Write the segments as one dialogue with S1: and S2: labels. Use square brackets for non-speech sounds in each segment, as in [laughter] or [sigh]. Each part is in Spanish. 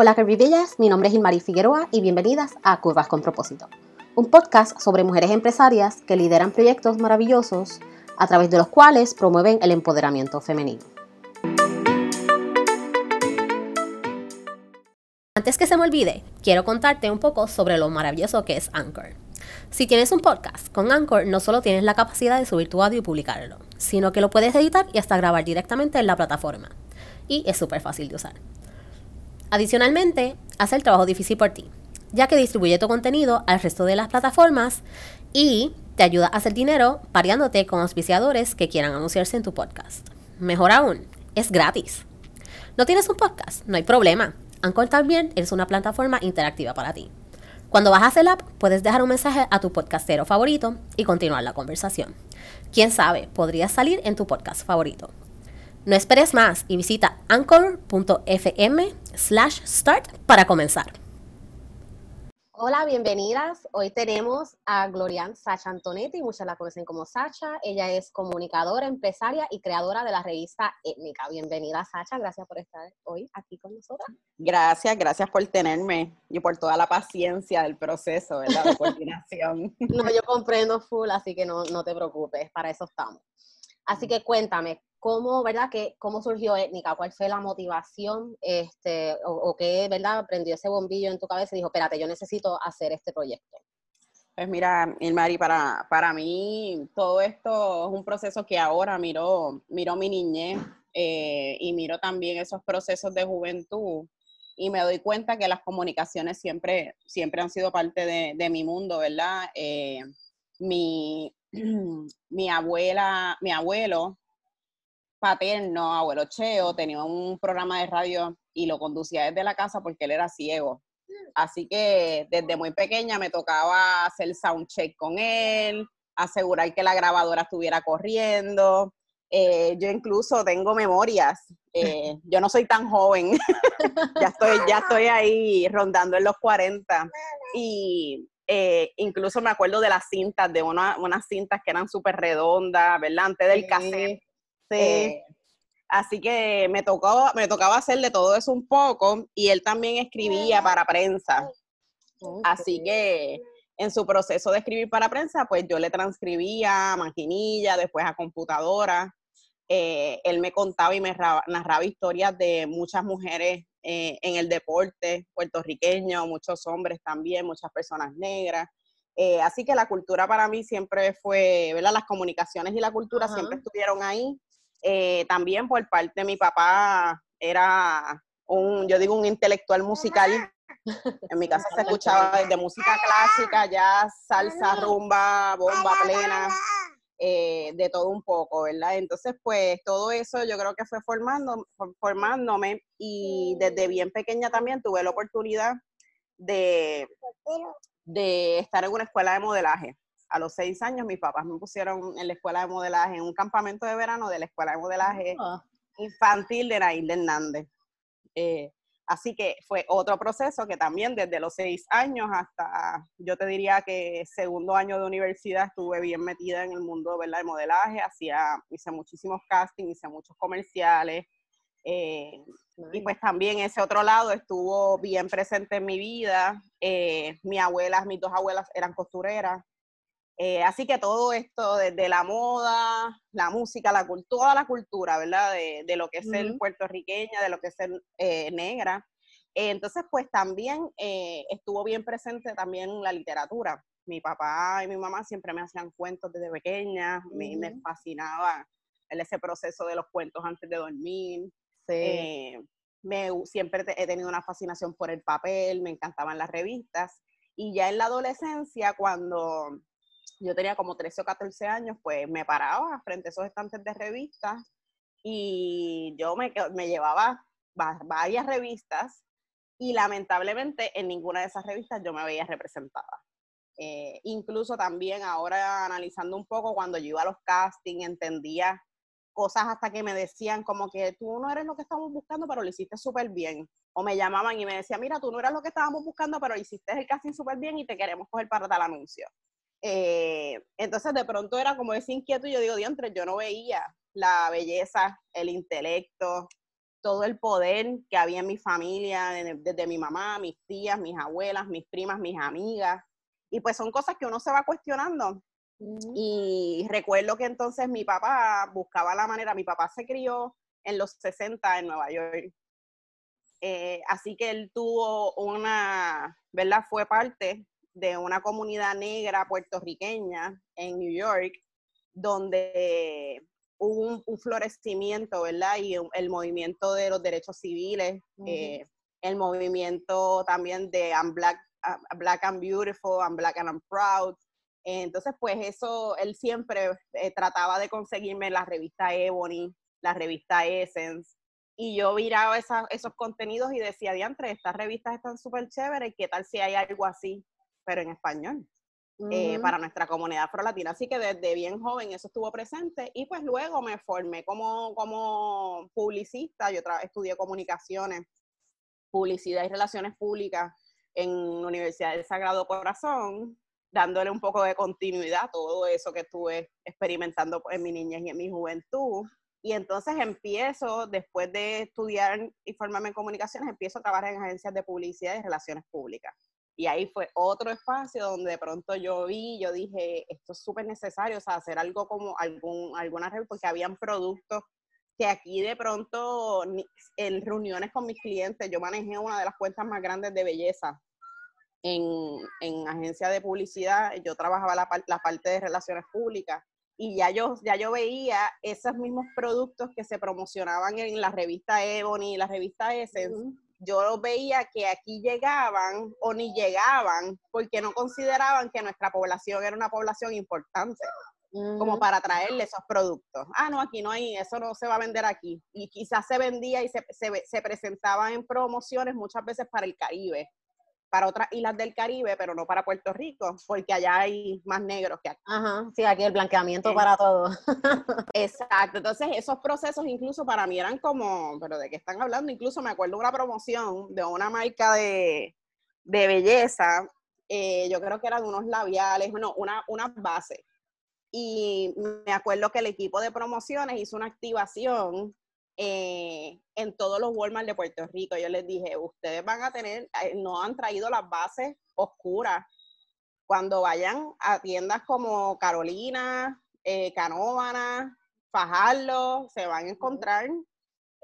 S1: Hola Bellas, mi nombre es Ilmari Figueroa y bienvenidas a Curvas con Propósito, un podcast sobre mujeres empresarias que lideran proyectos maravillosos a través de los cuales promueven el empoderamiento femenino. Antes que se me olvide, quiero contarte un poco sobre lo maravilloso que es Anchor. Si tienes un podcast con Anchor, no solo tienes la capacidad de subir tu audio y publicarlo, sino que lo puedes editar y hasta grabar directamente en la plataforma. Y es súper fácil de usar. Adicionalmente, hace el trabajo difícil por ti, ya que distribuye tu contenido al resto de las plataformas y te ayuda a hacer dinero pariándote con auspiciadores que quieran anunciarse en tu podcast. Mejor aún, es gratis. ¿No tienes un podcast? No hay problema. Anchor también es una plataforma interactiva para ti. Cuando bajas el app, puedes dejar un mensaje a tu podcastero favorito y continuar la conversación. Quién sabe, podrías salir en tu podcast favorito. No esperes más y visita anchor.fm slash start para comenzar. Hola, bienvenidas. Hoy tenemos a Glorian Sacha Antonetti, muchas la conocen como Sacha. Ella es comunicadora, empresaria y creadora de la revista Étnica. Bienvenida, Sacha. Gracias por estar hoy aquí con nosotros.
S2: Gracias, gracias por tenerme y por toda la paciencia del proceso, ¿verdad? De [laughs] coordinación.
S1: no, yo comprendo full, así que no, no te preocupes, para eso estamos. Así que cuéntame, ¿cómo, verdad, que, cómo surgió Étnica? ¿Cuál fue la motivación? Este, o, qué, verdad, prendió ese bombillo en tu cabeza y dijo, espérate, yo necesito hacer este proyecto?
S2: Pues mira, Ilmari, para, para mí todo esto es un proceso que ahora miro, miro mi niñez eh, y miro también esos procesos de juventud y me doy cuenta que las comunicaciones siempre, siempre han sido parte de, mi mundo, ¿verdad? Eh, mi, [clears throat] mi abuela, mi abuelo paterno, abuelo Cheo, tenía un programa de radio y lo conducía desde la casa porque él era ciego. Así que desde muy pequeña me tocaba hacer sound check con él, asegurar que la grabadora estuviera corriendo. Eh, yo incluso tengo memorias. Eh, [laughs] yo no soy tan joven. [laughs] ya, estoy, ya estoy ahí rondando en los 40. Y eh, incluso me acuerdo de las cintas, de unas cintas que eran súper redondas, ¿verdad? Antes del cassette. Sí. Eh, así que me tocó, me tocaba hacerle todo eso un poco y él también escribía para prensa. Así que en su proceso de escribir para prensa, pues yo le transcribía a maquinilla, después a computadora. Eh, él me contaba y me narraba historias de muchas mujeres eh, en el deporte puertorriqueño, muchos hombres también, muchas personas negras. Eh, así que la cultura para mí siempre fue, ¿verdad? Las comunicaciones y la cultura siempre estuvieron ahí. Eh, también por parte de mi papá era un, yo digo, un intelectual musical. En mi casa se escuchaba desde música clásica, jazz, salsa, rumba, bomba plena. Eh, de todo un poco, ¿verdad? Entonces, pues todo eso yo creo que fue formando, formándome y desde bien pequeña también tuve la oportunidad de, de estar en una escuela de modelaje. A los seis años mis papás me pusieron en la escuela de modelaje, en un campamento de verano de la escuela de modelaje ah. infantil de Nail Hernández. Eh, Así que fue otro proceso que también desde los seis años hasta, yo te diría que segundo año de universidad estuve bien metida en el mundo ¿verdad? de modelaje, hacía, hice muchísimos castings, hice muchos comerciales. Eh, y pues también ese otro lado estuvo bien presente en mi vida. Eh, mis abuelas, mis dos abuelas eran costureras. Eh, así que todo esto, desde la moda, la música, la cultura, toda la cultura, ¿verdad? De, lo que es ser puertorriqueña, de lo que es ser eh, negra. Eh, entonces, pues también estuvo bien presente también la literatura. Mi papá y mi mamá siempre me hacían cuentos desde pequeña, me, me, fascinaba ese proceso de los cuentos antes de dormir. me, siempre he tenido una fascinación por el papel, me encantaban las revistas. Y ya en la adolescencia, cuando yo tenía como 13 o 14 años, pues me paraba frente a esos estantes de revistas y yo me, me llevaba varias revistas y lamentablemente en ninguna de esas revistas yo me veía representada. Eh, incluso también ahora analizando un poco, cuando yo iba a los castings, entendía cosas hasta que me decían como que tú no eres lo que estamos buscando, pero lo hiciste súper bien. O me llamaban y me decían, mira, tú no eras lo que estábamos buscando, pero hiciste el casting súper bien y te queremos coger para tal anuncio. Eh, entonces de pronto era como ese inquieto y yo digo, diantre, yo no veía la belleza, el intelecto, todo el poder que había en mi familia, desde mi mamá, mis tías, mis abuelas, mis primas, mis amigas. Y pues son cosas que uno se va cuestionando. Y recuerdo que entonces mi papá buscaba la manera, mi papá se crió en los 60 en Nueva York. Eh, así que él tuvo una, ¿verdad? Fue parte de una comunidad negra puertorriqueña en New York, donde hubo un, florecimiento, ¿verdad? Y el movimiento de los derechos civiles, eh, el movimiento también de I'm Black, Black and Beautiful, I'm Black and I'm Proud. Entonces, pues eso, él siempre eh, trataba de conseguirme la revista Ebony, la revista Essence, y yo miraba esos contenidos y decía, diantre, estas revistas están súper chéveres, ¿qué tal si hay algo así, pero en español? Eh, para nuestra comunidad afro-latina. Así que desde bien joven eso estuvo presente y pues luego me formé como, como publicista, yo estudié comunicaciones, publicidad y relaciones públicas en la Universidad del Sagrado Corazón, dándole un poco de continuidad a todo eso que estuve experimentando en mi niñez y en mi juventud. Y entonces empiezo, después de estudiar y formarme en comunicaciones, empiezo a trabajar en agencias de publicidad y relaciones públicas. Y ahí fue otro espacio donde de pronto yo vi, yo dije, esto es súper necesario, o sea, hacer algo como algún, alguna red, porque habían productos que aquí de pronto en reuniones con mis clientes, yo manejé una de las cuentas más grandes de belleza en, en agencia de publicidad, yo trabajaba la, la, parte de relaciones públicas y ya yo, ya yo veía esos mismos productos que se promocionaban en la revista Ebony, la revista Essence, yo veía que aquí llegaban o ni llegaban porque no consideraban que nuestra población era una población importante como para traerle esos productos. Ah, no, aquí no hay, eso no se va a vender aquí. Y quizás se vendía y se, se, se presentaba en promociones muchas veces para el Caribe para otras islas del Caribe, pero no para Puerto Rico, porque allá hay más negros que aquí.
S1: Ajá, sí, aquí el blanqueamiento para todo. [laughs]
S2: Exacto, entonces esos procesos incluso para mí eran como, pero ¿de qué están hablando? Incluso me acuerdo una promoción de una marca de, belleza, eh, yo creo que eran unos labiales, no, una, una base. Y me acuerdo que el equipo de promociones hizo una activación eh, en todos los Walmart de Puerto Rico. Yo les dije, ustedes van a tener, eh, no han traído las bases oscuras. Cuando vayan a tiendas como Carolina, eh, Canóvana, Fajardo, se van a encontrar.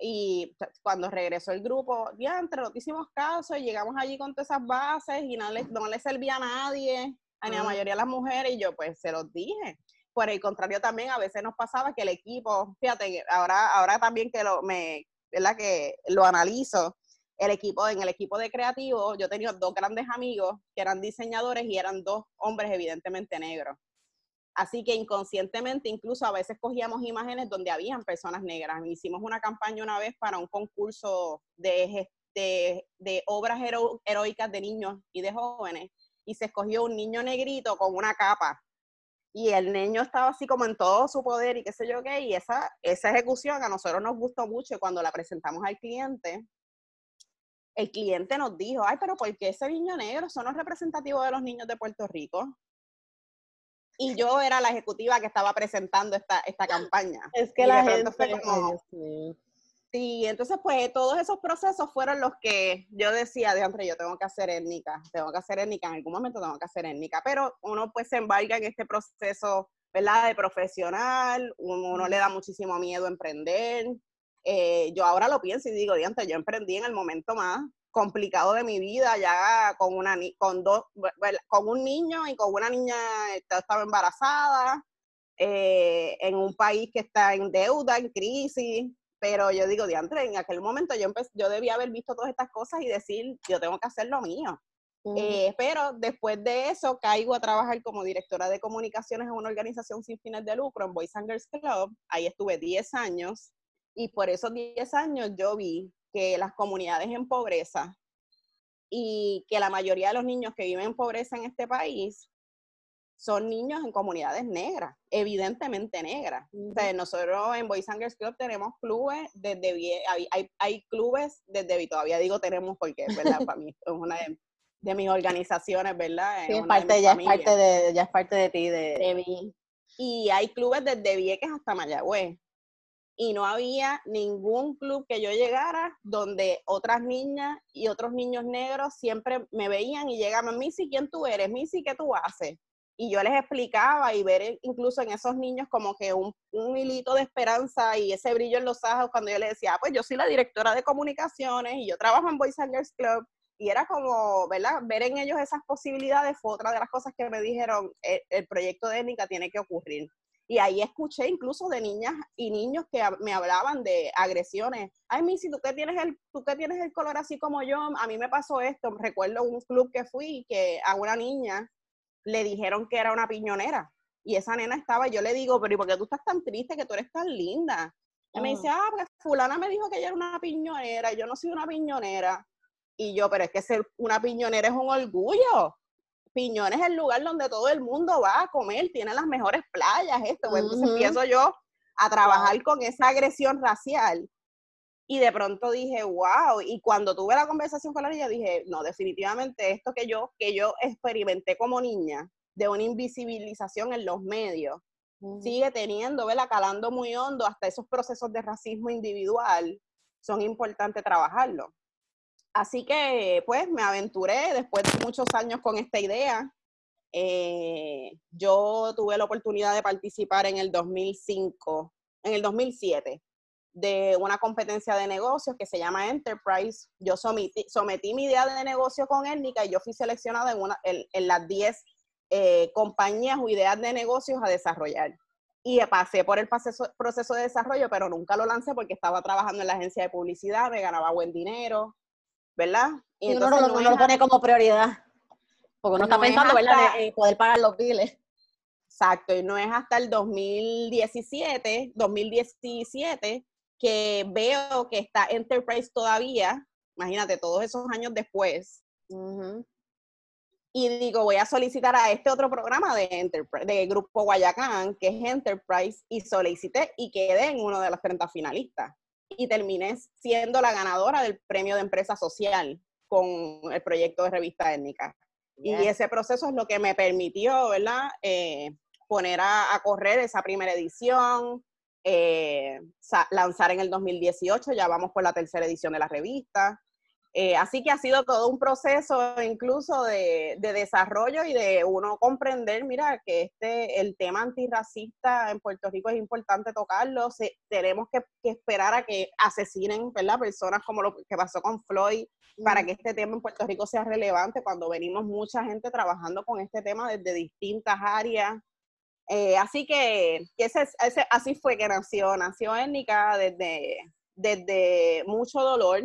S2: Y cuando regresó el grupo, ya entre no hicimos caso y llegamos allí con todas esas bases y no les, no les servía a nadie, a la mayoría de las mujeres, y yo pues se los dije. Por el contrario, también a veces nos pasaba que el equipo, fíjate, ahora, ahora también que lo, me, ¿verdad? que lo analizo, el equipo, en el equipo de creativo, yo tenía dos grandes amigos que eran diseñadores y eran dos hombres evidentemente negros. Así que inconscientemente incluso a veces cogíamos imágenes donde habían personas negras. Hicimos una campaña una vez para un concurso de, de, de obras heroicas de niños y de jóvenes y se escogió un niño negrito con una capa y el niño estaba así como en todo su poder y qué sé yo qué, y esa, esa ejecución a nosotros nos gustó mucho y cuando la presentamos al cliente, el cliente nos dijo, ay, pero ¿por qué ese niño negro? Son los representativos de los niños de Puerto Rico. Y yo era la ejecutiva que estaba presentando esta, esta campaña.
S1: Es que la gente...
S2: Sí, entonces pues todos esos procesos fueron los que yo decía, de hombre, yo tengo que hacer étnica, tengo que hacer étnica, en algún momento tengo que hacer étnica, pero uno pues se embarca en este proceso, ¿verdad? De profesional, uno, le da muchísimo miedo emprender. Eh, yo ahora lo pienso y digo, diante, yo emprendí en el momento más complicado de mi vida, ya con una con dos, con un niño y con una niña estaba embarazada, eh, en un país que está en deuda, en crisis, pero yo digo, diantre, en aquel momento yo, yo debía haber visto todas estas cosas y decir, yo tengo que hacer lo mío. Eh, pero después de eso caigo a trabajar como directora de comunicaciones en una organización sin fines de lucro, en Boys and Girls Club. Ahí estuve 10 años y por esos 10 años yo vi que las comunidades en pobreza y que la mayoría de los niños que viven en pobreza en este país son niños en comunidades negras, evidentemente negras. nosotros en Boys and Girls Club tenemos clubes desde hay, hay, clubes desde todavía digo tenemos porque verdad [laughs] para mí es una de, mis organizaciones, ¿verdad?
S1: Sí, es parte, ya, es parte de, ya es parte de ti, de,
S2: de mí. Y hay clubes desde Vieques hasta Mayagüez. y no había ningún club que yo llegara donde otras niñas y otros niños negros siempre me veían y llegaban, Missy, ¿quién tú eres? Missy, ¿qué tú haces? Y yo les explicaba y ver incluso en esos niños como que un, un hilito de esperanza y ese brillo en los ojos cuando yo les decía, ah, pues yo soy la directora de comunicaciones y yo trabajo en Boys and Girls Club. Y era como, ¿verdad? Ver en ellos esas posibilidades fue otra de las cosas que me dijeron, el, el proyecto de étnica tiene que ocurrir. Y ahí escuché incluso de niñas y niños que me hablaban de agresiones. Ay, Missy, ¿tú que tienes el, tú que tienes el color así como yo, a mí me pasó esto. Recuerdo un club que fui que a una niña le dijeron que era una piñonera. Y esa nena estaba, yo le digo, pero ¿y por qué tú estás tan triste que tú eres tan linda? Y me dice, ah, pues fulana me dijo que ella era una piñonera, yo no soy una piñonera. Y yo, pero es que ser una piñonera es un orgullo. Piñones es el lugar donde todo el mundo va a comer, tiene las mejores playas, esto. Pues, entonces empiezo yo a trabajar con esa agresión racial. Y de pronto dije, wow, y cuando tuve la conversación con la niña dije, no, definitivamente esto que yo, que yo experimenté como niña, de una invisibilización en los medios, sigue teniendo, ¿verdad? Calando muy hondo hasta esos procesos de racismo individual, son importantes trabajarlo. Así que, pues, me aventuré después de muchos años con esta idea. Eh, yo tuve la oportunidad de participar en el 2005, en el 2007, de una competencia de negocios que se llama Enterprise. Yo sometí, sometí mi idea de negocio con Étnica y yo fui seleccionada en, una, en, las 10 eh, compañías o ideas de negocios a desarrollar. Y pasé por el proceso, proceso de desarrollo, pero nunca lo lancé porque estaba trabajando en la agencia de publicidad, me ganaba buen dinero, ¿verdad?
S1: Y, uno, no, lo pone como prioridad, porque uno está pensando, ¿verdad?, en poder pagar los biles.
S2: Exacto, y no es hasta el 2017, 2017, que veo que está Enterprise todavía, imagínate, todos esos años después. Y digo, voy a solicitar a este otro programa de Enterprise, de Grupo Guayacán, que es Enterprise, y solicité y quedé en uno de los 30 finalistas y terminé siendo la ganadora del premio de empresa social con el proyecto de revista étnica. Y ese proceso es lo que me permitió, ¿verdad? Eh, poner a, correr esa primera edición, eh, lanzar en el 2018, ya vamos por la tercera edición de la revista. Eh, así que ha sido todo un proceso incluso de, desarrollo y de uno comprender, mira, que este, el tema antirracista en Puerto Rico es importante tocarlo. tenemos que, esperar a que asesinen, ¿verdad? Personas como lo que pasó con Floyd para que este tema en Puerto Rico sea relevante cuando venimos mucha gente trabajando con este tema desde distintas áreas. Eh, así que, ese, así fue que nació, nació Étnica desde, desde mucho dolor,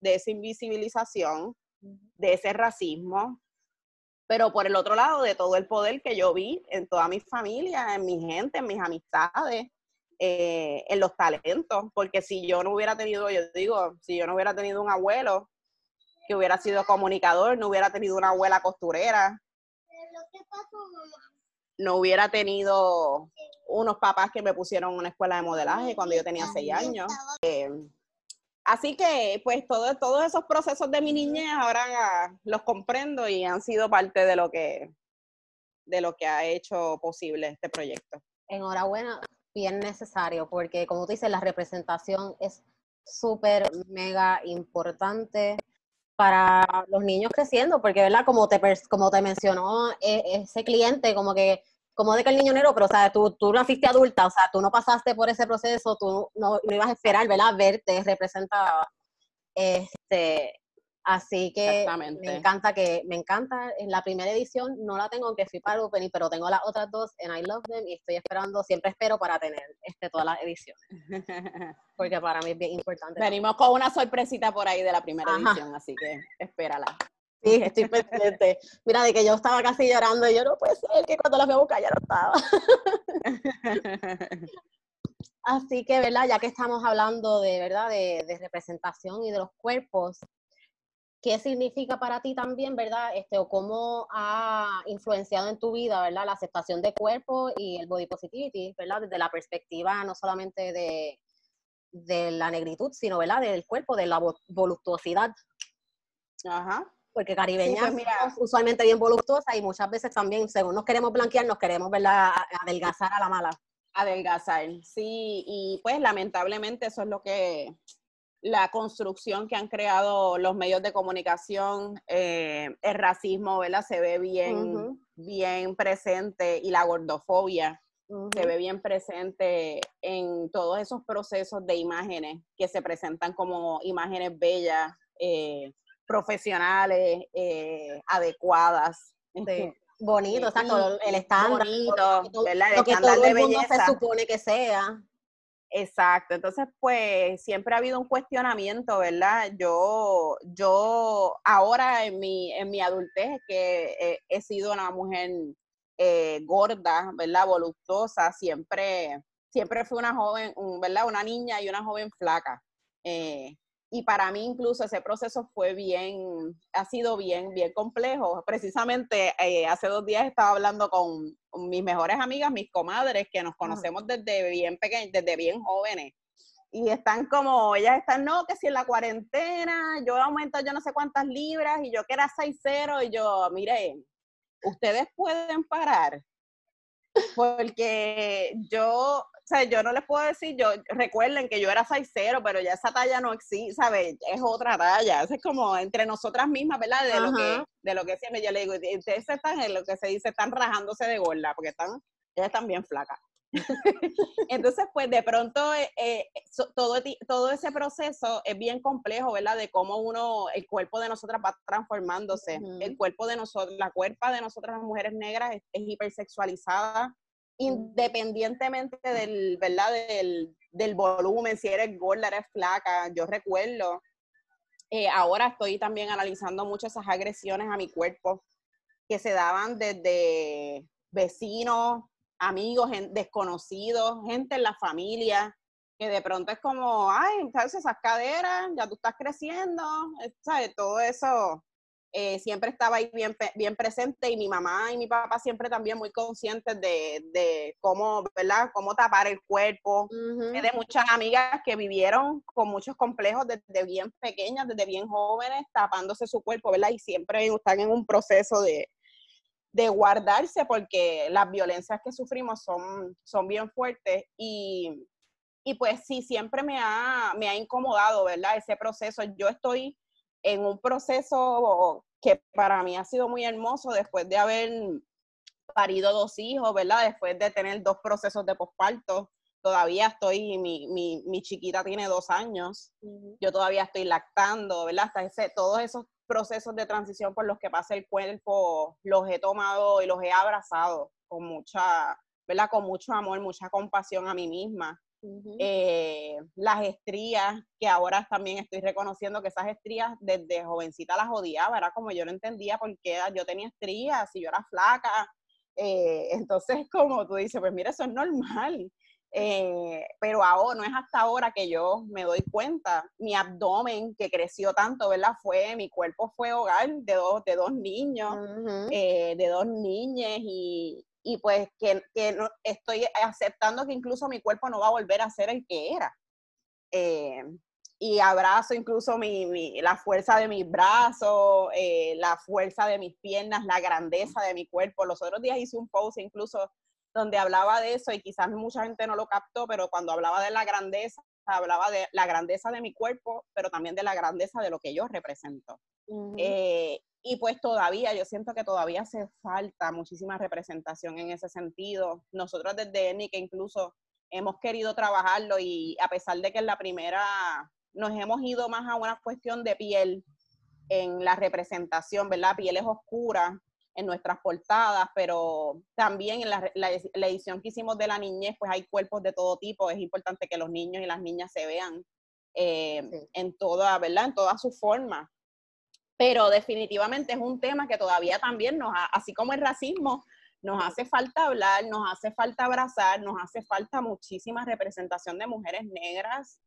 S2: de esa invisibilización, de ese racismo, pero por el otro lado de todo el poder que yo vi en toda mi familia, en mi gente, en mis amistades, eh, en los talentos, porque si yo no hubiera tenido, yo digo, si yo no hubiera tenido un abuelo que hubiera sido comunicador, no hubiera tenido una abuela costurera, no hubiera tenido unos papás que me pusieron en una escuela de modelaje cuando yo tenía seis años. Eh, Así que, pues, todo, todos esos procesos de mi niñez ahora los comprendo y han sido parte de lo que, de lo que ha hecho posible este proyecto.
S1: Enhorabuena, bien necesario, porque como tú dices, la representación es súper, mega importante para los niños creciendo, porque, ¿verdad? Como te, como te mencionó e, ese cliente, como que como de que el niño negro, pero o sea, tú, tú naciste adulta, o sea, tú no pasaste por ese proceso, tú no, no ibas a esperar, ¿verdad? Verte representada. Este, así que me encanta que, me encanta, en la primera edición no la tengo, aunque fui para Opening, pero tengo las otras dos en I Love Them y estoy esperando, siempre espero para tener este, todas las ediciones. [laughs] Porque para mí es bien importante.
S2: Venimos con una sorpresita por ahí de la primera edición, así que espérala.
S1: Sí, estoy pendiente. Mira, de que yo estaba casi llorando y yo no puede ser que cuando la fui a buscar ya no estaba. [laughs] Así que, ¿verdad? Ya que estamos hablando de, ¿verdad? De, representación y de los cuerpos, ¿qué significa para ti también, ¿verdad? Este, o cómo ha influenciado en tu vida, ¿verdad? La aceptación de cuerpo y el body positivity, ¿verdad? Desde la perspectiva no solamente de, de la negritud, sino, ¿verdad? Del cuerpo, de la voluptuosidad.
S2: Ajá
S1: porque caribeñas pues usualmente bien voluptuosas y muchas veces también, según nos queremos blanquear, nos queremos ¿verdad? adelgazar a la mala.
S2: Adelgazar, sí, y pues lamentablemente eso es lo que la construcción que han creado los medios de comunicación, eh, el racismo, ¿verdad? Se ve bien, bien presente y la gordofobia se ve bien presente en todos esos procesos de imágenes que se presentan como imágenes bellas, eh, profesionales, eh, adecuadas.
S1: Sí. [laughs] Bonito, exacto, el estándar.
S2: Bonito, ¿verdad?
S1: lo que todo el mundo se supone que sea.
S2: Exacto, entonces pues siempre ha habido un cuestionamiento, ¿verdad? Yo, yo ahora en mi, en mi adultez que he sido una mujer eh, gorda, ¿verdad? Voluptuosa, siempre, siempre fui una joven, ¿verdad? Una niña y una joven flaca. Eh, y para mí incluso ese proceso fue bien, ha sido bien, bien complejo. Precisamente eh, hace dos días estaba hablando con, mis mejores amigas, mis comadres, que nos conocemos desde bien pequeños, desde bien jóvenes. Y están como, ellas están, no, que si en la cuarentena, yo he aumentado yo no sé cuántas libras, y yo que era 6-0, y yo, mire, ustedes pueden parar. Porque yo, sea, yo no les puedo decir, yo, recuerden que yo era 6'0, pero ya esa talla no existe, ¿sabes? Es otra talla. es como entre nosotras mismas, ¿verdad? De lo que, de lo que siempre yo le digo, ustedes están en lo que se dice, están rajándose de gorda, porque están, ellas están bien flacas. [laughs] Entonces, pues de pronto eh, eh, todo, todo ese proceso es bien complejo, ¿verdad? De cómo uno, el cuerpo de nosotras va transformándose. El cuerpo de nosotros, la cuerpa de nosotras las mujeres negras es, hipersexualizada, independientemente del, ¿verdad? Del, del, volumen, si eres gorda, eres flaca. Yo recuerdo, eh, ahora estoy también analizando mucho esas agresiones a mi cuerpo que se daban desde vecinos, amigos, desconocidos, gente en la familia, que de pronto es como, ay, ¿sabes? Esas caderas, ya tú estás creciendo, eh, ¿sabes? Todo eso eh, siempre estaba ahí bien, bien presente y mi mamá y mi papá siempre también muy conscientes de, cómo, ¿verdad? Cómo tapar el cuerpo. De muchas amigas que vivieron con muchos complejos desde bien pequeñas, desde bien jóvenes, tapándose su cuerpo, ¿verdad? Y siempre están en un proceso de, de guardarse porque las violencias que sufrimos son, son bien fuertes y, pues sí, siempre me ha, me ha incomodado, ¿verdad? Ese proceso. Yo estoy en un proceso que para mí ha sido muy hermoso después de haber parido dos hijos, ¿verdad? Después de tener dos procesos de posparto. Todavía estoy, mi, mi, mi chiquita tiene dos años, yo todavía estoy lactando, ¿verdad? Hasta ese, todos esos procesos de transición por los que pasa el cuerpo, los he tomado y los he abrazado con mucha, ¿verdad? Con mucho amor, mucha compasión a mí misma. Eh, las estrías, que ahora también estoy reconociendo que esas estrías desde jovencita las odiaba, era como yo no entendía por qué yo tenía estrías, si yo era flaca. Eh, [laughs] entonces, como tú dices, pues mira, eso es normal. Eh, pero ahora, no es hasta ahora que yo me doy cuenta, mi abdomen que creció tanto, ¿verdad? Fue, mi cuerpo fue hogar de dos, de dos niños, eh, de dos niñas y, y pues que, que no, estoy aceptando que incluso mi cuerpo no va a volver a ser el que era. Eh, y abrazo incluso mi, mi, la fuerza de mis brazos, la fuerza de mis piernas, la grandeza de mi cuerpo. Los otros días hice un post incluso donde hablaba de eso y quizás mucha gente no lo captó, pero cuando hablaba de la grandeza, hablaba de la grandeza de mi cuerpo, pero también de la grandeza de lo que yo represento. Eh, y pues todavía, yo siento que todavía hace falta muchísima representación en ese sentido. Nosotros desde ENI que incluso hemos querido trabajarlo y a pesar de que en la primera nos hemos ido más a una cuestión de piel en la representación, ¿verdad? Pieles oscuras, en nuestras portadas, pero también en la, edición que hicimos de la niñez, pues hay cuerpos de todo tipo. Es importante que los niños y las niñas se vean eh, en toda, ¿verdad? En toda su forma. Pero definitivamente es un tema que todavía también nos, así como el racismo, nos hace falta hablar, nos hace falta abrazar, nos hace falta muchísima representación de mujeres negras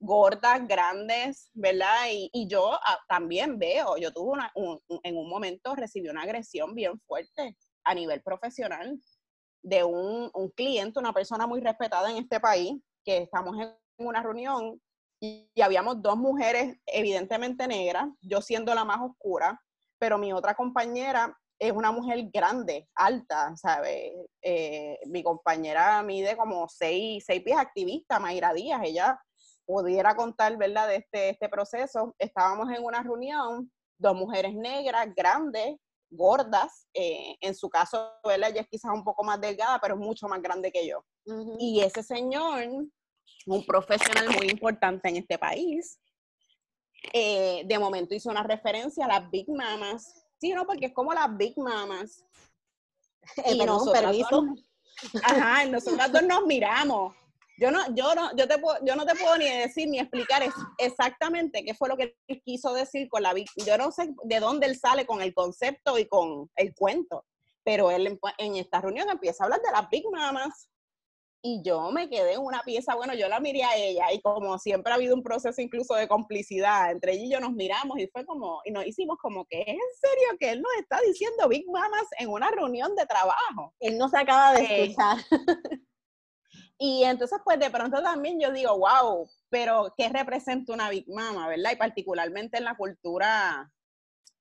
S2: gordas, grandes, ¿verdad? Y, yo ah, también veo, yo tuve una, en un momento recibí una agresión bien fuerte a nivel profesional de un, cliente, una persona muy respetada en este país, que estamos en una reunión y, habíamos dos mujeres evidentemente negras, yo siendo la más oscura, pero mi otra compañera es una mujer grande, alta, ¿sabes? Eh, mi compañera mide como seis, seis pies activista, Mayra Díaz, ella pudiera contar, ¿verdad?, de este, este proceso. Estábamos en una reunión, dos mujeres negras, grandes, gordas, eh, en su caso, ella es quizás un poco más delgada, pero es mucho más grande que yo. Y ese señor, un profesional muy importante en este país, eh, de momento hizo una referencia a las Big Mamas. Sí, no, porque es como las Big Mamas.
S1: y permiso.
S2: ajá, nosotros dos nos miramos. Yo no, yo no, yo te puedo, yo no te puedo ni decir ni explicar exactamente qué fue lo que él quiso decir con la Big. Yo no sé de dónde él sale con el concepto y con el cuento, pero él en, en esta reunión empieza a hablar de las Big Mamas y yo me quedé en una pieza, bueno, yo la miré a ella y como siempre ha habido un proceso incluso de complicidad, entre ella y yo nos miramos y fue como, y nos hicimos como que es en serio que él nos está diciendo Big Mamas en una reunión de trabajo.
S1: Él no se acaba de eh, escuchar. [laughs]
S2: y entonces pues de pronto también yo digo, wow, pero ¿qué representa una Big Mama, verdad? Y particularmente en la cultura,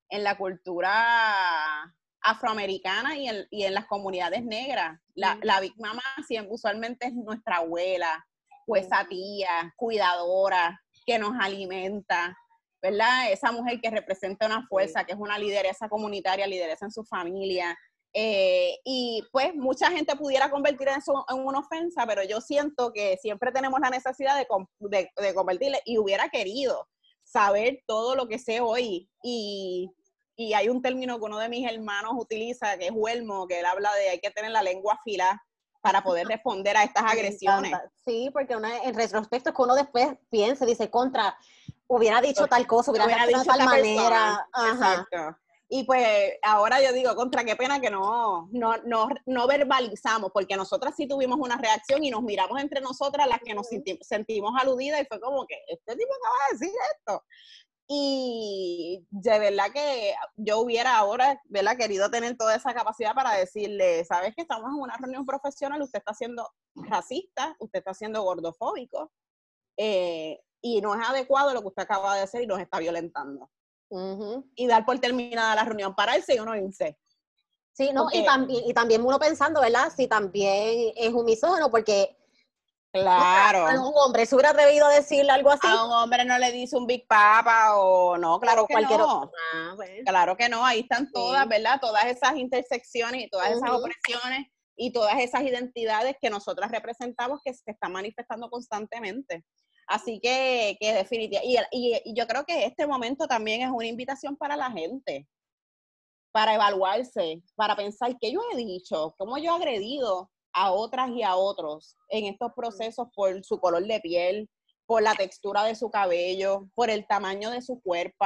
S2: en la cultura afroamericana y en, y en las comunidades negras. La, la Big Mama siempre, usualmente es nuestra abuela, o esa tía, cuidadora, que nos alimenta, ¿verdad? Esa mujer que representa una fuerza, que es una lideresa comunitaria, lideresa en su familia. Eh, y pues mucha gente pudiera convertir eso en una ofensa, pero yo siento que siempre tenemos la necesidad de, de, de convertirle y hubiera querido saber todo lo que sé hoy y y hay un término que uno de mis hermanos utiliza, que es huelmo, que él habla de hay que tener la lengua afilada para poder [laughs] responder a estas agresiones.
S1: Sí, porque en retrospecto es que uno después piensa, dice, contra, hubiera dicho tal cosa, hubiera, dicho de tal manera.
S2: Exacto. Y pues ahora yo digo, contra qué pena que no, no, no, no, verbalizamos, porque nosotras sí tuvimos una reacción y nos miramos entre nosotras las que nos sentimos aludidas y fue como que, este tipo acaba de decir esto. Y de verdad que yo hubiera ahora, ¿verdad? Querido tener toda esa capacidad para decirle, sabes que estamos en una reunión profesional, usted está siendo racista, usted está siendo gordofóbico, eh, y no es adecuado lo que usted acaba de hacer y nos está violentando. Y dar por terminada la reunión, pararse y uno irse.
S1: Sí, no, y, también, y también uno pensando, ¿verdad? Si también es un misógino, porque
S2: Claro.
S1: A un hombre se hubiera atrevido a decirle algo así.
S2: A un hombre no le dice un Big Papa o no, claro que no. Ah, claro que no, ahí están todas, ¿verdad? Todas esas intersecciones y todas esas opresiones y todas esas identidades que nosotras representamos que se están manifestando constantemente. Así que, que definitivamente, y, y yo creo que este momento también es una invitación para la gente, para evaluarse, para pensar qué yo he dicho, cómo yo he agredido, a otras y a otros en estos procesos por su color de piel, por la textura de su cabello, por el tamaño de su cuerpo.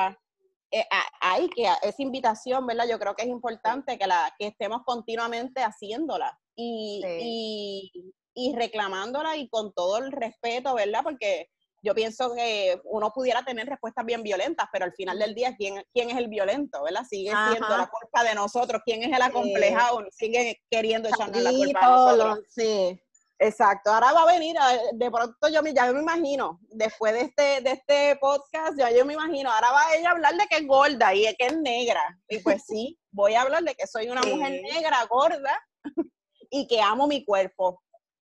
S2: Eh, hay que, esa invitación, ¿verdad? Yo creo que es importante que, la, que estemos continuamente haciéndola y, y, y reclamándola y con todo el respeto, ¿verdad? Porque yo pienso que uno pudiera tener respuestas bien violentas, pero al final del día, ¿quién, quién es el violento? ¿verdad? Sigue siendo la culpa de nosotros. ¿Quién es el acomplejado? Sigue queriendo echarnos la culpa a nosotros.
S1: Sí.
S2: Exacto. Ahora va a venir, de pronto yo me, ya me imagino, después de este, de este podcast, ya yo me imagino, ahora va a ella a hablar de que es gorda y que es negra. Y pues sí, voy a hablar de que soy una [laughs] mujer negra, gorda, [laughs] y que amo mi cuerpo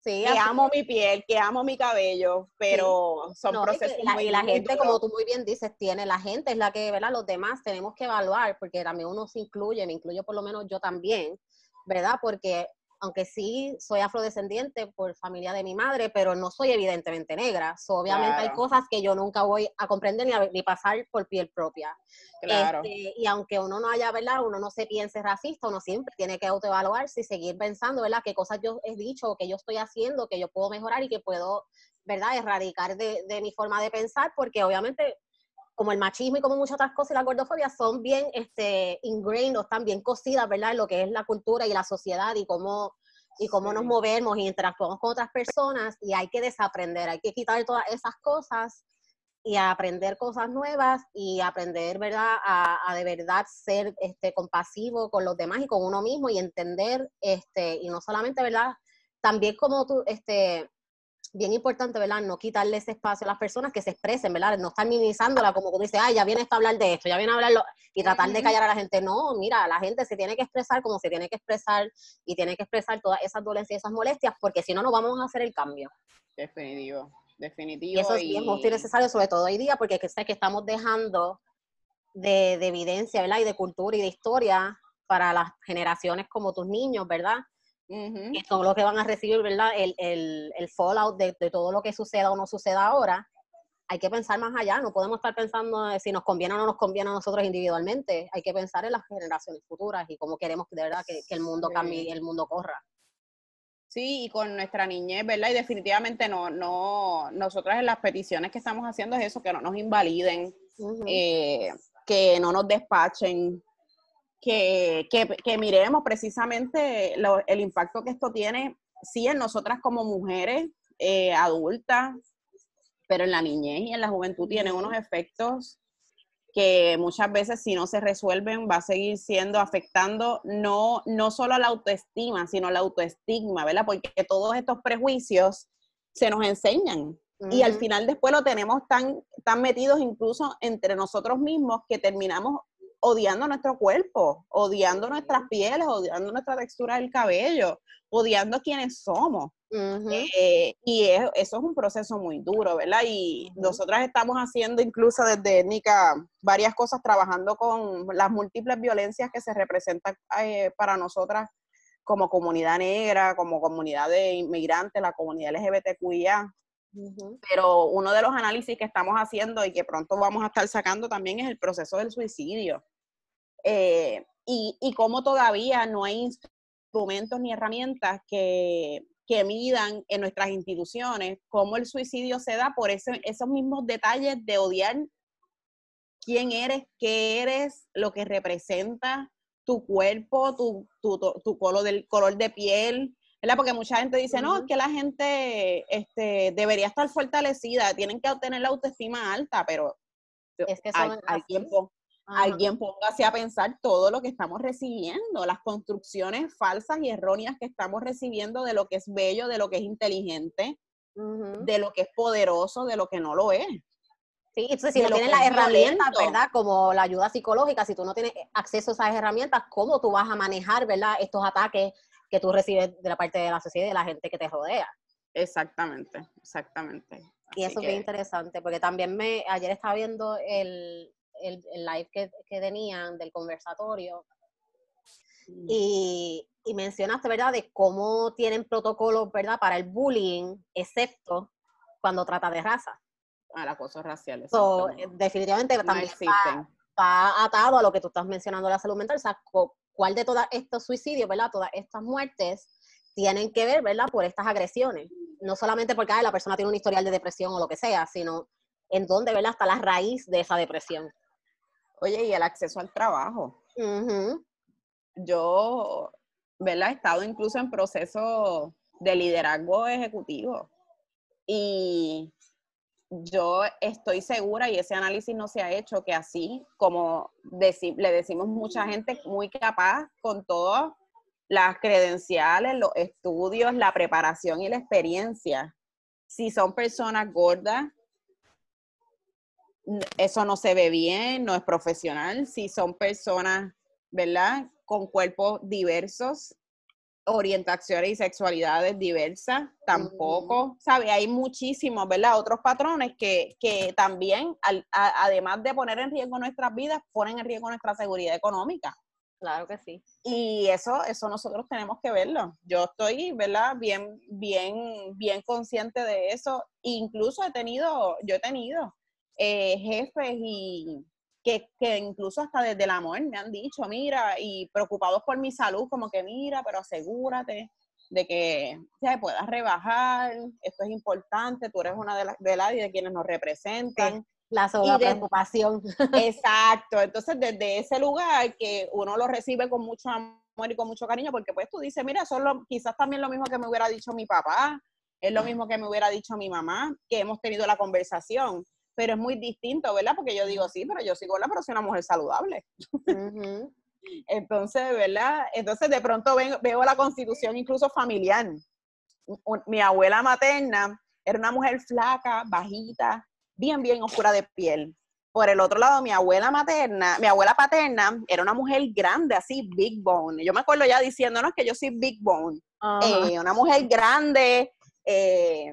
S2: que amo mi piel, que amo mi cabello, pero son procesos
S1: la, Y la gente, como tú muy bien dices, tiene, la gente es la que, ¿verdad? Los demás tenemos que evaluar, porque también uno se incluye, me incluyo por lo menos yo también, ¿verdad? Porque aunque sí soy afrodescendiente por familia de mi madre, pero no soy evidentemente negra. obviamente hay cosas que yo nunca voy a comprender ni, pasar por piel propia.
S2: Claro.
S1: Este, y aunque uno no haya, ¿verdad? Uno no se piense racista, uno siempre tiene que autoevaluarse y seguir pensando, ¿verdad? Qué cosas yo he dicho que yo estoy haciendo, que yo puedo mejorar y que puedo, ¿verdad? Erradicar de, de mi forma de pensar, porque obviamente como el machismo y como muchas otras cosas y la gordofobia son bien este, ingrained o están bien cocidas, ¿verdad? En lo que es la cultura y la sociedad y cómo, y cómo nos movemos y interactuamos con otras personas y hay que desaprender, hay que quitar todas esas cosas y aprender cosas nuevas y aprender, ¿verdad? A, de verdad ser este, compasivo con los demás y con uno mismo y entender, este, y no solamente, ¿verdad? También como tú, este, bien importante, ¿verdad? No quitarle ese espacio a las personas que se expresen, ¿verdad? No estar minimizándola como que dice, ay, ya viene esto a hablar de esto, ya viene a hablarlo, y tratar de callar a la gente. No, mira, la gente se tiene que expresar como se tiene que expresar y tiene que expresar todas esas dolencias y esas molestias, porque si no, no vamos a hacer el cambio.
S2: Definitivo, definitivo.
S1: Y eso es bien y necesario, sobre todo hoy día, porque sé que estamos dejando de, evidencia, ¿verdad? Y de cultura y de historia para las generaciones como tus niños, ¿verdad? Que son los que van a recibir, ¿verdad? El, el, el fallout de, de, todo lo que suceda o no suceda ahora. Hay que pensar más allá, no podemos estar pensando si nos conviene o no nos conviene a nosotros individualmente. Hay que pensar en las generaciones futuras y cómo queremos de verdad que, que el mundo cambie el mundo corra.
S2: Sí, y con nuestra niñez, ¿verdad? Y definitivamente no, no, nosotras en las peticiones que estamos haciendo es eso, que no nos invaliden, eh, que no nos despachen, que, que, miremos precisamente el impacto que esto tiene, sí, en nosotras como mujeres eh, adultas, pero en la niñez y en la juventud tiene unos efectos que muchas veces si no se resuelven va a seguir siendo afectando no, no solo la autoestima, sino la autoestigma, ¿verdad? Porque todos estos prejuicios se nos enseñan y al final después lo tenemos tan, tan metidos incluso entre nosotros mismos que terminamos odiando nuestro cuerpo, odiando nuestras pieles, odiando nuestra textura del cabello, odiando quienes somos. Eh, y eso es un proceso muy duro, ¿verdad? Y nosotras estamos haciendo incluso desde NICA varias cosas trabajando con las múltiples violencias que se representan eh, para nosotras como comunidad negra, como comunidad de inmigrantes, la comunidad LGBTQIA. Pero uno de los análisis que estamos haciendo y que pronto vamos a estar sacando también es el proceso del suicidio. Eh, y, y cómo todavía no hay instrumentos ni herramientas que, que midan en nuestras instituciones cómo el suicidio se da por ese, esos mismos detalles de odiar quién eres, qué eres, lo que representa tu cuerpo, tu, tu, tu, color, del, color de piel, ¿verdad? Porque mucha gente dice, no, es que la gente este, debería estar fortalecida, tienen que obtener la autoestima alta, pero es que hay, tiempo, alguien póngase a pensar todo lo que estamos recibiendo, las construcciones falsas y erróneas que estamos recibiendo de lo que es bello, de lo que es inteligente, de lo que es poderoso, de lo que no lo es.
S1: Sí, entonces si no tienes las herramientas, ¿verdad? Como la ayuda psicológica, si tú no tienes acceso a esas herramientas, ¿cómo tú vas a manejar, ¿verdad? Estos ataques que tú recibes de la parte de la sociedad y de la gente que te rodea.
S2: Exactamente, exactamente.
S1: y eso es bien interesante, porque también me, ayer estaba viendo el, el, live que, tenían del conversatorio y, mencionaste, ¿verdad?, de cómo tienen protocolos, ¿verdad?, para el bullying, excepto cuando trata de raza.
S2: Ah, las cosas raciales.
S1: Eh, definitivamente también está, atado a lo que tú estás mencionando de la salud mental. O sea, cuál de todos estos suicidios, ¿verdad?, todas estas muertes tienen que ver, ¿verdad?, por estas agresiones. No solamente porque la persona tiene un historial de depresión o lo que sea, sino en dónde, ¿verdad?, está la raíz de esa depresión.
S2: Oye, y el acceso al trabajo. Yo, ¿verdad? He estado incluso en proceso de liderazgo ejecutivo. Y yo estoy segura, y ese análisis no se ha hecho, que así como le decimos mucha gente muy capaz con todas las credenciales, los estudios, la preparación y la experiencia, si son personas gordas, eso no se ve bien, no es profesional. Si son personas, ¿verdad? Con cuerpos diversos, orientaciones y sexualidades diversas, tampoco, ¿sabe? Hay muchísimos, ¿verdad? Otros patrones que, que también, además de poner en riesgo nuestras vidas, ponen en riesgo nuestra seguridad económica.
S1: Claro que sí.
S2: Y eso, eso nosotros tenemos que verlo. Yo estoy, ¿verdad? Bien, bien, bien consciente de eso. Incluso he tenido, yo he tenido eh, jefes y que, que, incluso hasta desde el amor me han dicho, mira, y preocupados por mi salud, como que mira, pero asegúrate de que ya puedas rebajar, esto es importante, tú eres una de las de, la, de quienes nos representan.
S1: La preocupación [laughs]
S2: Exacto, entonces desde ese lugar que uno lo recibe con mucho amor y con mucho cariño, porque pues tú dices, mira, eso es quizás también lo mismo que me hubiera dicho mi papá, es lo mismo que me hubiera dicho mi mamá, que hemos tenido la conversación pero es muy distinto, ¿verdad? Porque yo digo, sí, pero yo soy gorda, pero soy una mujer saludable. [laughs] Entonces, ¿verdad? Entonces de pronto veo, la constitución incluso familiar. Mi abuela materna era una mujer flaca, bajita, bien, bien oscura de piel. Por el otro lado, mi abuela materna, mi abuela paterna, era una mujer grande, así, big bone. Yo me acuerdo ya diciéndonos que yo soy big bone. Eh, una mujer grande, eh,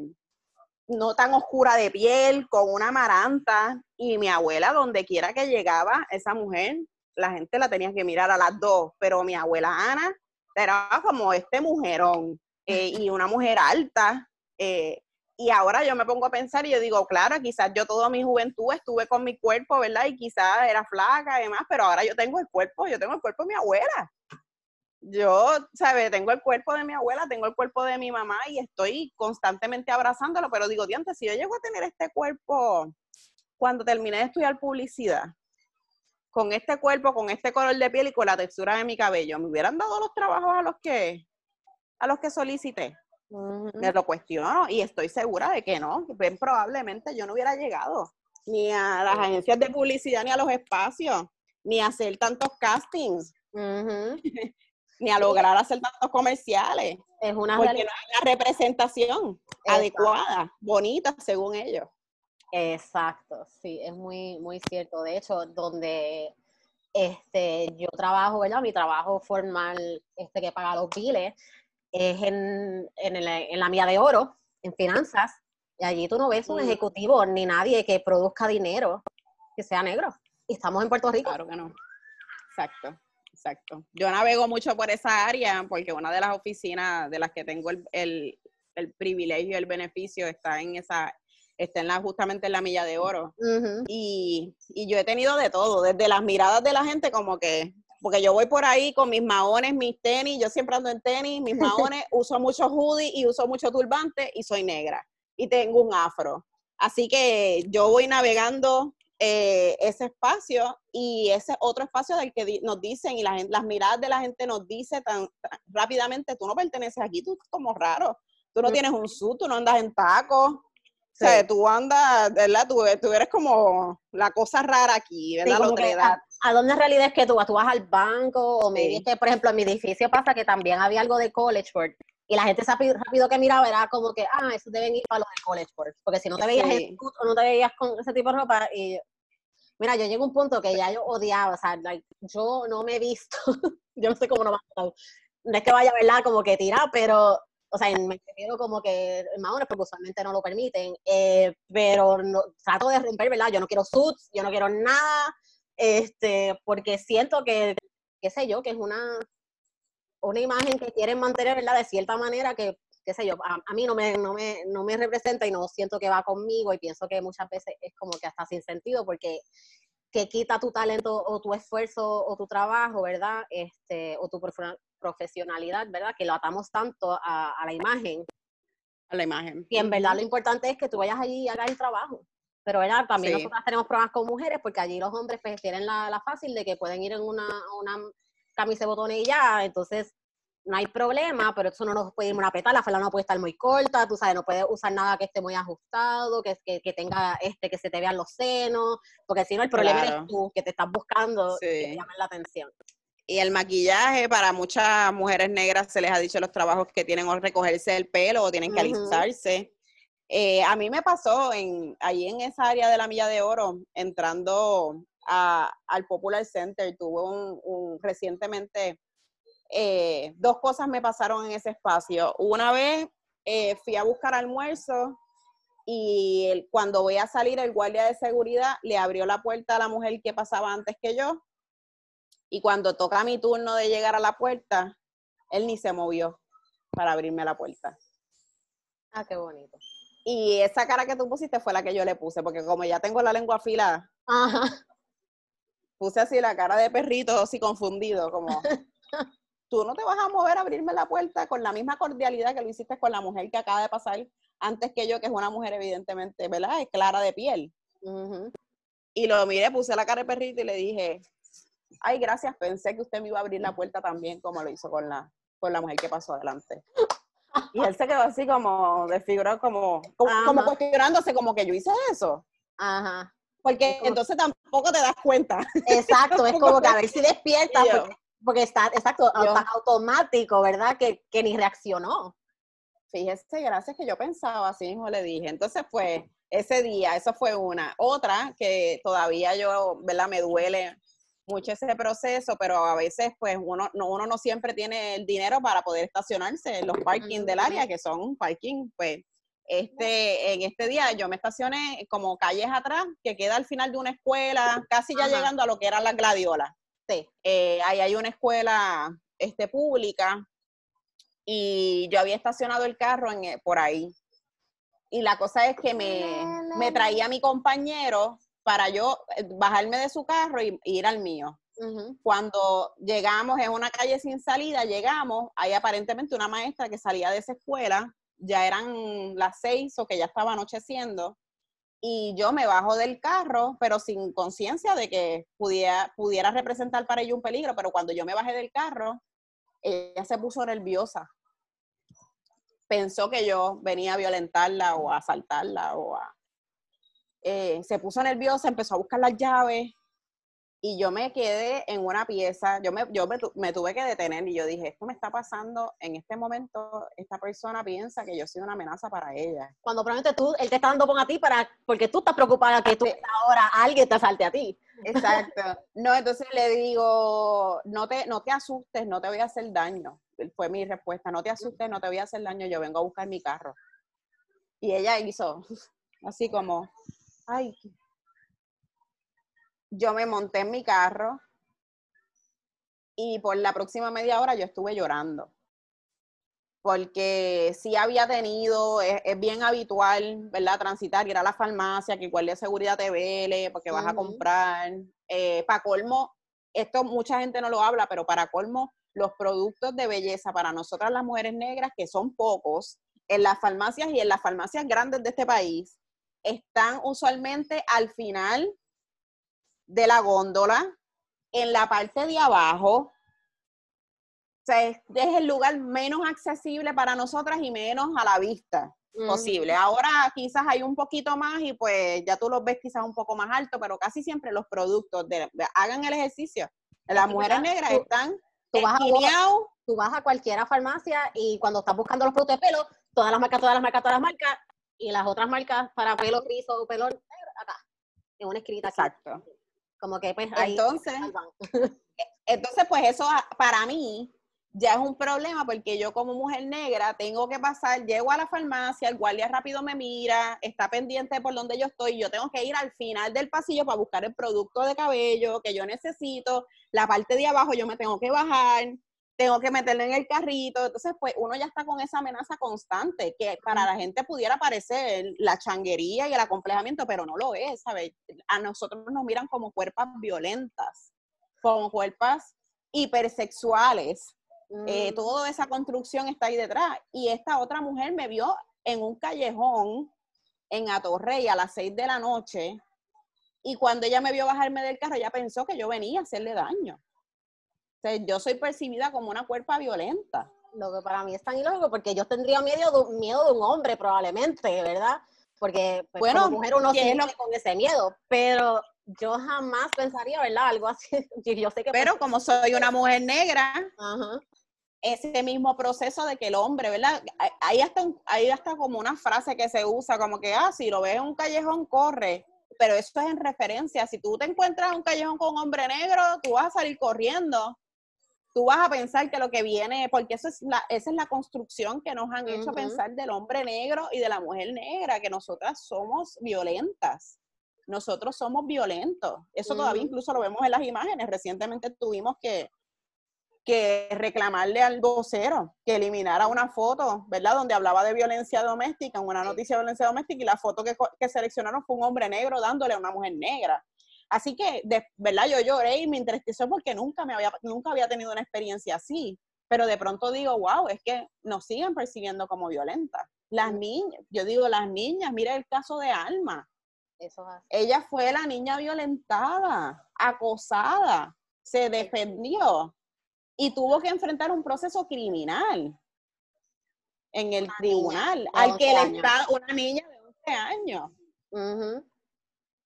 S2: no tan oscura de piel, con una maranta. Y mi abuela, donde quiera que llegaba, esa mujer, la gente la tenía que mirar a las dos. Pero mi abuela Ana era como este mujerón. [laughs] Eh, y una mujer alta. Eh, y ahora yo me pongo a pensar y yo digo, claro, quizás yo toda mi juventud estuve con mi cuerpo, ¿verdad? Y quizás era flaca y demás, pero ahora yo tengo el cuerpo, yo tengo el cuerpo de mi abuela. Yo, ¿sabes? Tengo el cuerpo de mi abuela, tengo el cuerpo de mi mamá y estoy constantemente abrazándolo, pero digo, diante, si yo llego a tener este cuerpo cuando terminé de estudiar publicidad, con este cuerpo, con este color de piel y con la textura de mi cabello, ¿me hubieran dado los trabajos a los que, a los que solicité? Me lo cuestiono y estoy segura de que no, bien probablemente yo no hubiera llegado ni a las agencias de publicidad, ni a los espacios, ni a hacer tantos castings, [laughs] ni a lograr hacer tantos comerciales.
S1: Es una
S2: porque representación adecuada, bonita, según ellos.
S1: Exacto, sí, es muy, muy cierto. De hecho, donde este, yo trabajo, ¿verdad? Mi trabajo formal este, que paga los biles, es en, en, la mía de oro, en finanzas, y allí tú no ves un mm. ejecutivo ni nadie que produzca dinero que sea negro. Y estamos en Puerto Rico.
S2: Claro que no. Exacto, exacto. Yo navego mucho por esa área porque una de las oficinas de las que tengo el, el, el privilegio y el beneficio está en esa, está en la, justamente en la milla de oro. y, y, yo he tenido de todo, desde las miradas de la gente como que porque yo voy por ahí con mis maones, mis tenis, yo siempre ando en tenis, mis [laughs] maones, uso mucho hoodie y uso mucho turbante y soy negra y tengo un afro. Así que yo voy navegando eh, ese espacio y ese otro espacio del que nos dicen y la las miradas de la gente nos dice tan, rápidamente, tú no perteneces aquí, tú estás como raro, tú no tienes un suit, tú no andas en tacos, o sea, tú andas, ¿verdad? Tú, tú, eres como la cosa rara aquí, ¿verdad?
S1: a, dónde en realidad es que tú vas? ¿Tú vas al banco? O me dices, por ejemplo, en mi edificio pasa que también había algo de College Board. Y la gente rápido, que miraba era como que, ah, esos deben ir para los de College Board. Porque si no te veías o no te veías con ese tipo de ropa, y mira, yo llego a un punto que ya yo odiaba, o sea, yo no me he visto, [laughs] yo no sé cómo no va a No es que vaya, ¿verdad? Como que tirar, pero o sea, me refiero como que maones, porque usualmente no lo permiten, eh, pero no, trato de romper, ¿verdad? Yo no quiero suits, yo no quiero nada, este, porque siento que, qué sé yo, que es una, una imagen que quieren mantener, ¿verdad? De cierta manera que, qué sé yo, a, mí no me, no, me, no me representa y no siento que va conmigo y pienso que muchas veces es como que hasta sin sentido porque que quita tu talento o tu esfuerzo o tu trabajo, ¿verdad? Este, o tu profesionalidad, ¿verdad? Que lo atamos tanto a, la imagen.
S2: A la imagen.
S1: Y en verdad lo importante es que tú vayas allí y hagas el trabajo. Pero ¿verdad? también nosotras tenemos problemas con mujeres porque allí los hombres pues, tienen la, la, fácil de que pueden ir en una, una camisa de botones y ya, entonces no hay problema, pero eso no nos puede ir una petar, la falda no puede estar muy corta, tú sabes, no puedes usar nada que esté muy ajustado, que, que, que tenga, este, que se te vean los senos, porque si no el problema es tú, que te estás buscando sí. que llamen la atención.
S2: Y el maquillaje, para muchas mujeres negras se les ha dicho los trabajos que tienen o recogerse el pelo o tienen que alisarse. Eh, a mí me pasó en, ahí en esa área de la Milla de Oro, entrando a, al Popular Center, tuve un, un recientemente eh, dos cosas me pasaron en ese espacio. Una vez eh, fui a buscar almuerzo y cuando voy a salir el guardia de seguridad le abrió la puerta a la mujer que pasaba antes que yo y cuando toca mi turno de llegar a la puerta, él ni se movió para abrirme la puerta.
S1: Ah, qué bonito.
S2: Y esa cara que tú pusiste fue la que yo le puse, porque como ya tengo la lengua afilada, puse así la cara de perrito, así confundido, como, [laughs] tú no te vas a mover a abrirme la puerta con la misma cordialidad que lo hiciste con la mujer que acaba de pasar antes que yo, que es una mujer evidentemente, ¿verdad? Es clara de piel. Y lo miré, puse la cara de perrito y le dije, ay, gracias, pensé que usted me iba a abrir la puerta también como lo hizo con la, con la mujer que pasó adelante. Y él se quedó así como desfigurado, como, como, cuestionándose como que yo hice eso.
S1: Ajá.
S2: Porque entonces tampoco te das cuenta.
S1: Exacto, es [laughs] como que a ver si despierta, porque, está, exacto, automático, ¿verdad? Que, que ni reaccionó.
S2: fíjese, gracias que yo pensaba, así mismo le dije. Entonces, pues, ese día, eso fue una. Otra que todavía yo, ¿verdad? Me duele mucho ese proceso, pero a veces, pues, uno no, uno no siempre tiene el dinero para poder estacionarse en los parkings del área, que son parking, pues, este, en este día yo me estacioné como calles atrás, que queda al final de una escuela, casi ya llegando a lo que eran las gladiolas. Sí. Eh, ahí hay una escuela este, pública y yo había estacionado el carro en, eh, por ahí. Y la cosa es que me, me traía mi compañero para yo eh, bajarme de su carro y, ir al mío. Cuando llegamos en una calle sin salida, llegamos, hay aparentemente una maestra que salía de esa escuela, ya eran las seis o que ya estaba anocheciendo, y yo me bajo del carro, pero sin conciencia de que pudiera, pudiera representar para ella un peligro, pero cuando yo me bajé del carro, ella se puso nerviosa. Pensó que yo venía a violentarla o a asaltarla o a... Eh, se puso nerviosa, empezó a buscar las llaves y yo me quedé en una pieza, yo, me, yo me, tuve que detener y yo dije, esto me está pasando en este momento, esta persona piensa que yo soy una amenaza para ella.
S1: Cuando probablemente tú, él te está dando con a ti para, porque tú estás preocupada que tú ahora alguien te asalte a ti.
S2: Exacto. No, entonces le digo, no te, no te asustes, no te voy a hacer daño. Fue mi respuesta, no te asustes, no te voy a hacer daño, yo vengo a buscar mi carro. Y ella hizo así como, ay, yo me monté en mi carro y por la próxima media hora yo estuve llorando. Porque sí había tenido, es, bien habitual, ¿verdad? Transitar, ir a la farmacia, que igual de seguridad te vele, porque vas a comprar. Eh, para colmo, esto mucha gente no lo habla, pero para colmo, los productos de belleza para nosotras las mujeres negras, que son pocos, en las farmacias y en las farmacias grandes de este país, están usualmente al final de la góndola, en la parte de abajo. O sea, es, el lugar menos accesible para nosotras y menos a la vista posible. Ahora quizás hay un poquito más y pues ya tú los ves quizás un poco más alto, pero casi siempre los productos de, hagan el ejercicio. Las mujeres negras están
S1: tú vas, a, tú vas a cualquier farmacia y cuando estás buscando los productos de pelo, todas las marcas, todas las marcas, todas las marcas, y las otras marcas para pelo gris o pelo negro, acá, en una escrita.
S2: Exacto.
S1: Como que pues
S2: ahí entonces, [laughs] entonces pues eso para mí ya es un problema porque yo como mujer negra tengo que pasar, llego a la farmacia, el guardia rápido me mira, está pendiente por donde yo estoy, yo tengo que ir al final del pasillo para buscar el producto de cabello que yo necesito, la parte de abajo yo me tengo que bajar, tengo que meterlo en el carrito. Entonces, pues uno ya está con esa amenaza constante, que para la gente pudiera parecer la changuería y el acomplejamiento, pero no lo es, ¿sabes? A nosotros nos miran como cuerpos violentas, como cuerpos hipersexuales. Eh, mm. toda esa construcción está ahí detrás. Y esta otra mujer me vio en un callejón en Atorrey a las seis de la noche. Y cuando ella me vio bajarme del carro, ella pensó que yo venía a hacerle daño yo soy percibida como una cuerpa violenta.
S1: Lo que para mí es tan ilógico, porque yo tendría miedo de, miedo de un hombre probablemente, ¿verdad? Porque pues, bueno, como mujer uno siente con ese miedo, pero yo jamás pensaría, ¿verdad? Algo así. [laughs] Yo sé que
S2: pero como soy una mujer negra, ese mismo proceso de que el hombre, ¿verdad? Hay hasta, hay hasta como una frase que se usa, como que, ah, si lo ves en un callejón, corre. Pero eso es en referencia. Si tú te encuentras en un callejón con un hombre negro, tú vas a salir corriendo tú vas a pensar que lo que viene, porque eso es la, esa es la construcción que nos han hecho pensar del hombre negro y de la mujer negra, que nosotras somos violentas. Nosotros somos violentos. Eso todavía incluso lo vemos en las imágenes. Recientemente tuvimos que, que reclamarle al vocero que eliminara una foto, ¿verdad? Donde hablaba de violencia doméstica, una noticia de violencia doméstica, y la foto que, que seleccionaron fue un hombre negro dándole a una mujer negra. Así que, de verdad, yo lloré y me interesó porque nunca, me había, nunca había tenido una experiencia así. Pero de pronto digo, wow, es que nos siguen percibiendo como violentas. Las niñas, yo digo, las niñas, mira el caso de Alma. Ella fue la niña violentada, acosada, se defendió y tuvo que enfrentar un proceso criminal en el tribunal, al que el Estado, una niña de 11 años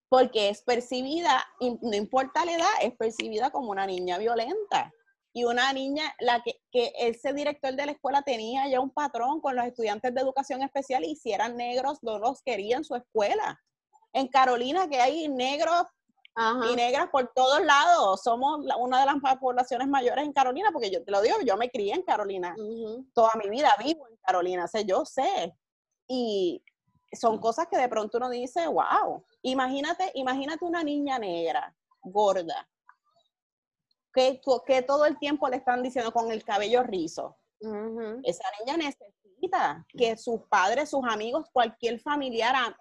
S2: porque es percibida, no importa la edad, es percibida como una niña violenta. y una niña, la que, que, ese director de la escuela tenía ya un patrón con los estudiantes de educación especial y si eran negros no los quería en su escuela. En Carolina que hay negros y negras por todos lados, somos una de las poblaciones mayores en Carolina, porque yo te lo digo, yo me crié en Carolina, toda mi vida vivo en Carolina, sé, yo sé. Y son cosas que de pronto uno dice, wow, imagínate, imagínate una niña negra, gorda, que, que todo el tiempo le están diciendo con el cabello rizo. Esa niña necesita que sus padres, sus amigos, cualquier familiar,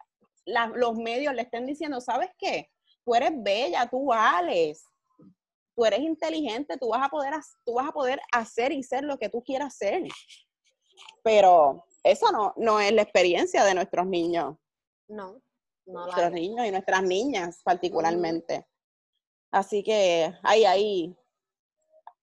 S2: los medios le estén diciendo, ¿sabes qué? Tú eres bella, tú vales, tú eres inteligente, tú vas a poder, tú vas a poder hacer y ser lo que tú quieras ser. Pero eso no, no es la experiencia de nuestros niños.
S1: No,
S2: no Nuestros niños y nuestras niñas particularmente. Así que hay ahí,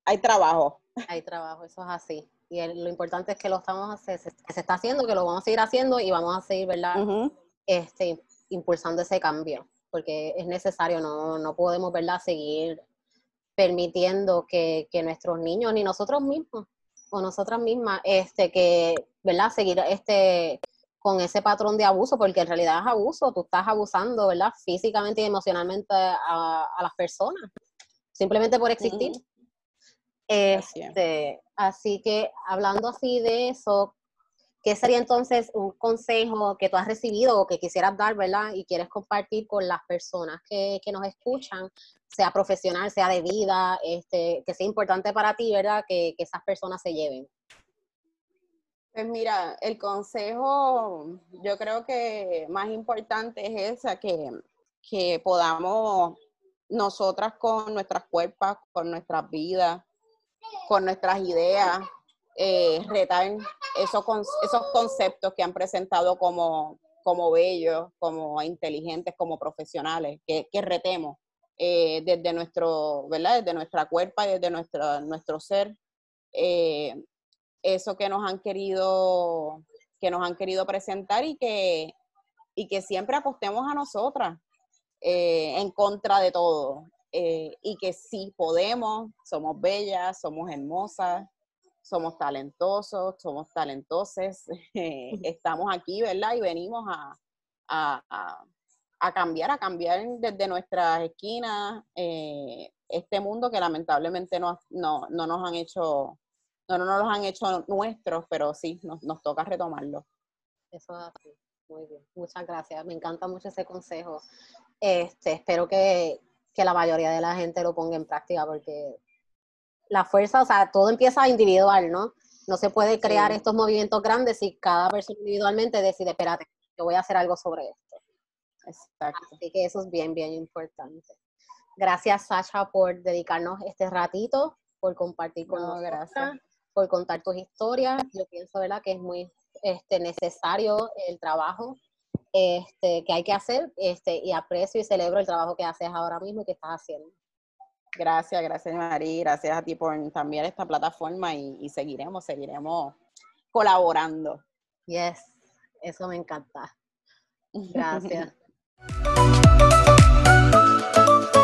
S2: hay trabajo.
S1: Hay trabajo, eso es así. Y lo importante es que lo estamos haciendo, que se está haciendo, que lo vamos a seguir haciendo y vamos a seguir, ¿verdad? este, impulsando ese cambio, porque es necesario, no, no podemos, ¿verdad? Seguir permitiendo que, que nuestros niños, ni nosotros mismos, o nosotras mismas, este, que, ¿verdad? Seguir este, con ese patrón de abuso, porque en realidad es abuso, tú estás abusando, ¿verdad? Físicamente y emocionalmente a, las personas, simplemente por existir. Este, así que hablando así de eso, ¿qué sería entonces un consejo que tú has recibido o que quisieras dar, ¿verdad? Y quieres compartir con las personas que, que nos escuchan, sea profesional, sea de vida, este, que sea importante para ti, ¿verdad? Que, que esas personas se lleven.
S2: Pues mira, el consejo yo creo que más importante es esa, que, que podamos nosotras con nuestras cuerpos, con nuestras vidas, con nuestras ideas, eh, retar esos, esos conceptos que han presentado como, como bellos, como inteligentes, como profesionales, que, que retemos eh, desde nuestro, ¿verdad? Desde nuestra cuerpa desde nuestro, nuestro ser. Eh, eso que nos han querido, que nos han querido presentar y que, y que siempre apostemos a nosotras eh, en contra de todo. Eh, y que sí podemos, somos bellas, somos hermosas, somos talentosos, somos talentoses, [laughs] estamos aquí, ¿verdad? Y venimos a, a, cambiar, a cambiar desde nuestras esquinas eh, este mundo que lamentablemente no, no, no nos han hecho no, no, los han hecho nuestros, pero sí, nos, nos toca retomarlo.
S1: Eso es así. Muy bien. Muchas gracias. Me encanta mucho ese consejo. Este, espero que, que la mayoría de la gente lo ponga en práctica porque la fuerza, o sea, todo empieza individual, ¿no? No se puede crear estos movimientos grandes si cada persona individualmente decide, espérate, yo voy a hacer algo sobre esto. Exacto. Así que eso es bien, bien importante. Gracias, Sasha, por dedicarnos este ratito, por compartir con nosotros. Gracias por contar tus historias. Yo pienso, ¿verdad?, que es muy este, necesario el trabajo este, que hay que hacer este, y aprecio y celebro el trabajo que haces ahora mismo y que estás haciendo.
S2: Gracias, gracias María, gracias a ti por también esta plataforma y, y seguiremos, seguiremos colaborando.
S1: Yes, eso me encanta. Gracias. [laughs]